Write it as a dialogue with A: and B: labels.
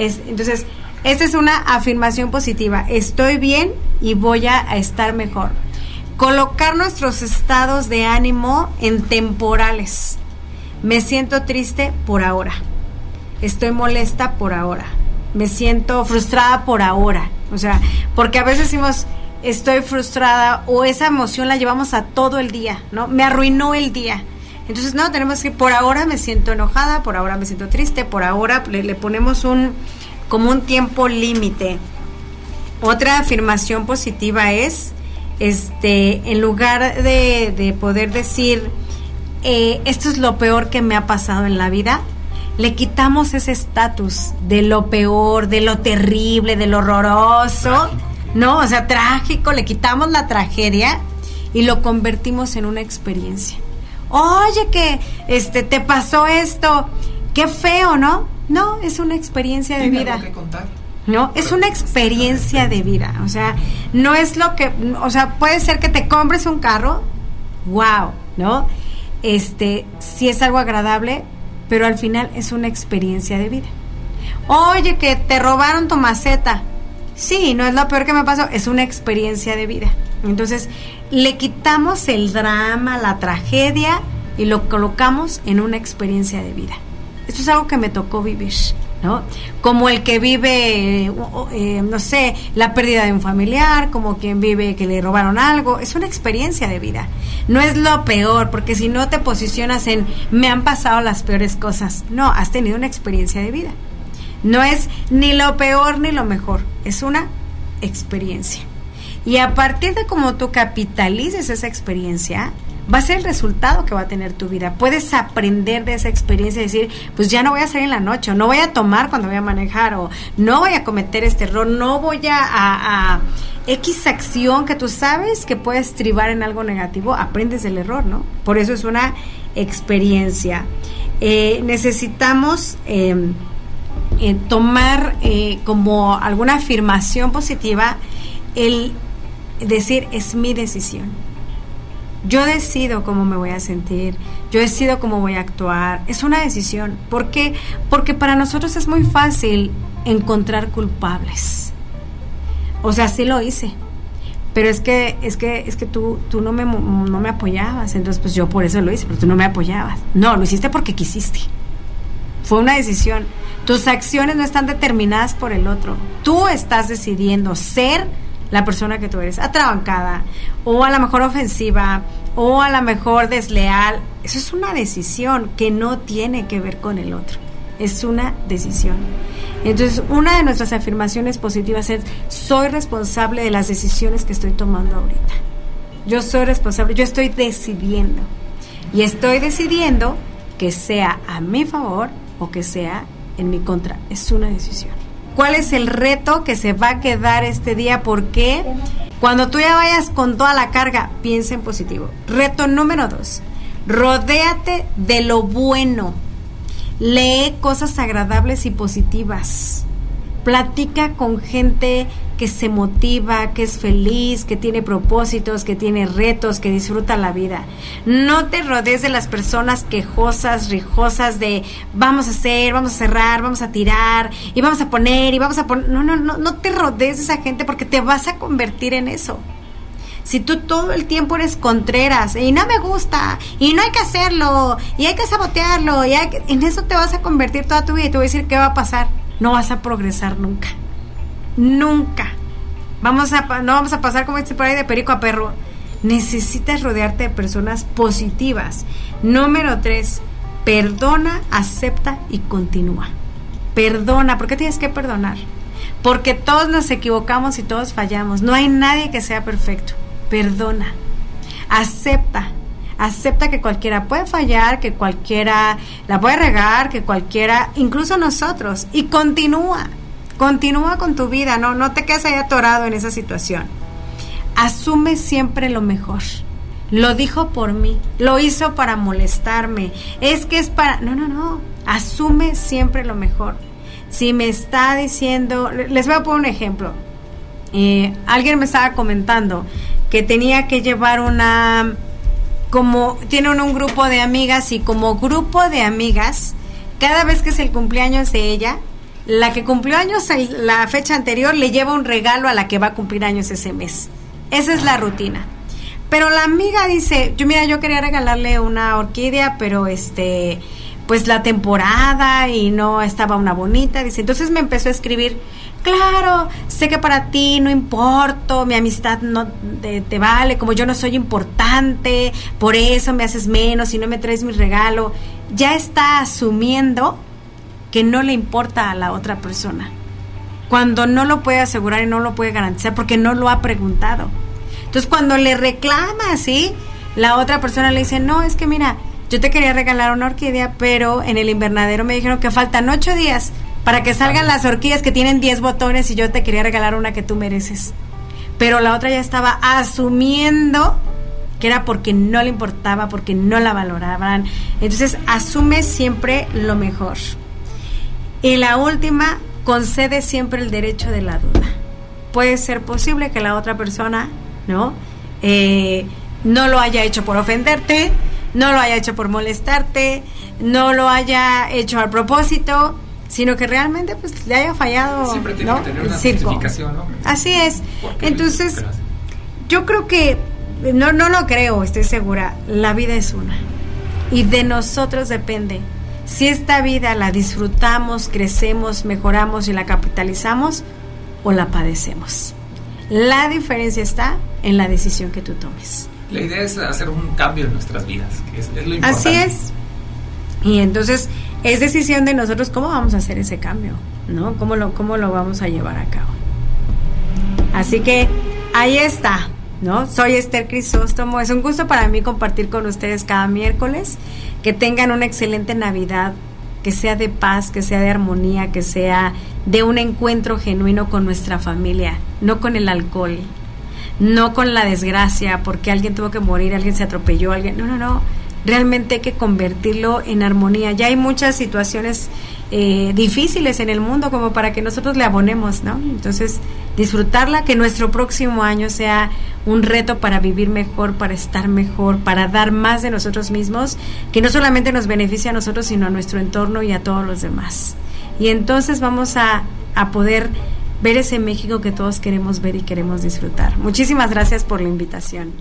A: Es, entonces, esta es una afirmación positiva. Estoy bien y voy a estar mejor. Colocar nuestros estados de ánimo en temporales. Me siento triste por ahora. Estoy molesta por ahora. Me siento frustrada por ahora. O sea, porque a veces decimos, estoy frustrada o esa emoción la llevamos a todo el día, ¿no? Me arruinó el día. Entonces, no, tenemos que, por ahora me siento enojada, por ahora me siento triste, por ahora le, le ponemos un, como un tiempo límite. Otra afirmación positiva es, este, en lugar de, de poder decir, eh, esto es lo peor que me ha pasado en la vida, le quitamos ese estatus de lo peor, de lo terrible, de lo horroroso, ¿no? O sea, trágico, le quitamos la tragedia y lo convertimos en una experiencia. Oye, que este te pasó esto, qué feo, ¿no? No, es una experiencia de vida. No, es una experiencia de vida. O sea, no es lo que, o sea, puede ser que te compres un carro, wow, ¿no? Este, si es algo agradable, pero al final es una experiencia de vida. Oye, que te robaron tu maceta. Sí, no es lo peor que me pasó, es una experiencia de vida. Entonces, le quitamos el drama, la tragedia y lo colocamos en una experiencia de vida. Esto es algo que me tocó vivir, ¿no? Como el que vive, eh, no sé, la pérdida de un familiar, como quien vive que le robaron algo, es una experiencia de vida. No es lo peor, porque si no te posicionas en me han pasado las peores cosas, no, has tenido una experiencia de vida. No es ni lo peor ni lo mejor, es una experiencia. Y a partir de cómo tú capitalices esa experiencia, va a ser el resultado que va a tener tu vida. Puedes aprender de esa experiencia y decir, pues ya no voy a salir en la noche, o no voy a tomar cuando voy a manejar, o no voy a cometer este error, no voy a, X acción que tú sabes que puedes tribar en algo negativo, aprendes del error, ¿no? Por eso es una experiencia. Eh, necesitamos em, eh, tomar eh, como alguna afirmación positiva el decir es mi decisión yo decido cómo me voy a sentir, yo decido cómo voy a actuar. Es una decisión. ¿Por qué? Porque para nosotros es muy fácil encontrar culpables. O sea, sí lo hice. Pero es que es que es que tú tú no me no me apoyabas, entonces pues yo por eso lo hice, pero tú no me apoyabas. No, lo hiciste porque quisiste. Fue una decisión. Tus acciones no están determinadas por el otro. Tú estás decidiendo ser la persona que tú eres, atrabancada, o a lo mejor ofensiva, o a lo mejor desleal. Eso es una decisión que no tiene que ver con el otro. Es una decisión. Entonces, una de nuestras afirmaciones positivas es, soy responsable de las decisiones que estoy tomando ahorita. Yo soy responsable, yo estoy decidiendo. Y estoy decidiendo que sea a mi favor o que sea en mi contra. Es una decisión cuál es el reto que se va a quedar este día, porque cuando tú ya vayas con toda la carga, piensa en positivo. Reto número dos, rodéate de lo bueno. Lee cosas agradables y positivas. Platica con gente que se motiva, que es feliz, que tiene propósitos, que tiene retos, que disfruta la vida. No te rodees de las personas quejosas, rijosas de vamos a hacer, vamos a cerrar, vamos a tirar y vamos a poner y vamos a poner. No, no, no, no te rodees de esa gente porque te vas a convertir en eso si tú todo el tiempo eres contreras y no me gusta y no hay que hacerlo y hay que sabotearlo y hay en eso te vas a convertir toda tu vida y te voy a decir qué va a pasar. No vas a progresar nunca. Nunca. Vamos a, no vamos a pasar como este por ahí de perico a perro. Necesitas rodearte de personas positivas. Número tres, perdona, acepta y continúa. Perdona, ¿por qué tienes que perdonar? Porque todos nos equivocamos y todos fallamos. No hay nadie que sea perfecto. Perdona. Acepta. Acepta que cualquiera puede fallar, que cualquiera la puede regar, que cualquiera, incluso nosotros. Y continúa. Continúa con tu vida, no, no te quedes ahí atorado en esa situación. Asume siempre lo mejor. Lo dijo por mí, lo hizo para molestarme. Es que es para... No, no, no. Asume siempre lo mejor. Si me está diciendo... Les voy a poner un ejemplo. Eh, alguien me estaba comentando que tenía que llevar una... Como tienen un grupo de amigas y como grupo de amigas, cada vez que es el cumpleaños de ella, la que cumplió años la fecha anterior le lleva un regalo a la que va a cumplir años ese mes. Esa es la rutina. Pero la amiga dice, yo mira, yo quería regalarle una orquídea, pero este, pues la temporada y no estaba una bonita. Dice, entonces me empezó a escribir, claro, sé que para ti no importo, mi amistad no te, te, vale, como yo no soy importante, por eso me haces menos y no me traes mi regalo. Ya está asumiendo que no le importa a la otra persona. Cuando no lo puede asegurar y no lo puede garantizar porque no lo ha preguntado. Entonces cuando le reclama así, la otra persona le dice, no, es que mira, yo te quería regalar una orquídea, pero en el invernadero me dijeron que faltan ocho días para que salgan las orquídeas que tienen diez botones y yo te quería regalar una que tú mereces. Pero la otra ya estaba asumiendo que era porque no le importaba, porque no la valoraban. Entonces asume siempre lo mejor. Y la última, concede siempre el derecho de la duda. Puede ser posible que la otra persona ¿no? Eh, no lo haya hecho por ofenderte, no lo haya hecho por molestarte, no lo haya hecho al propósito, sino que realmente pues le haya fallado
B: Siempre tiene que tener una justificación, ¿no?
A: Así es. Entonces, yo creo que no no lo creo, estoy segura, la vida es una. Y de nosotros depende si esta vida la disfrutamos, crecemos, mejoramos y la capitalizamos o la padecemos. La diferencia está en la decisión que tú tomes.
B: La idea es hacer un cambio en nuestras vidas, que es, lo importante.
A: Así es. Y entonces es decisión de nosotros cómo vamos a hacer ese cambio, ¿no? ¿Cómo lo, cómo lo vamos a llevar a cabo? Así que ahí está, ¿no? Soy Esther Crisóstomo. Es un gusto para mí compartir con ustedes cada miércoles. Que tengan una excelente Navidad, que sea de paz, que sea de armonía, que sea de un encuentro genuino con nuestra familia, no con el alcohol, no con la desgracia, porque alguien tuvo que morir, alguien se atropelló, alguien, no, no, no, realmente hay que convertirlo en armonía. Ya hay muchas situaciones eh, difíciles en el mundo como para que nosotros le abonemos, ¿no? Entonces, disfrutarla, que nuestro próximo año sea un reto para vivir mejor, para estar mejor, para dar más de nosotros mismos, que no solamente nos beneficia a nosotros, sino a nuestro entorno y a todos los demás. Y entonces vamos a, a poder ver ese México que todos queremos ver y queremos disfrutar. Muchísimas gracias por la invitación.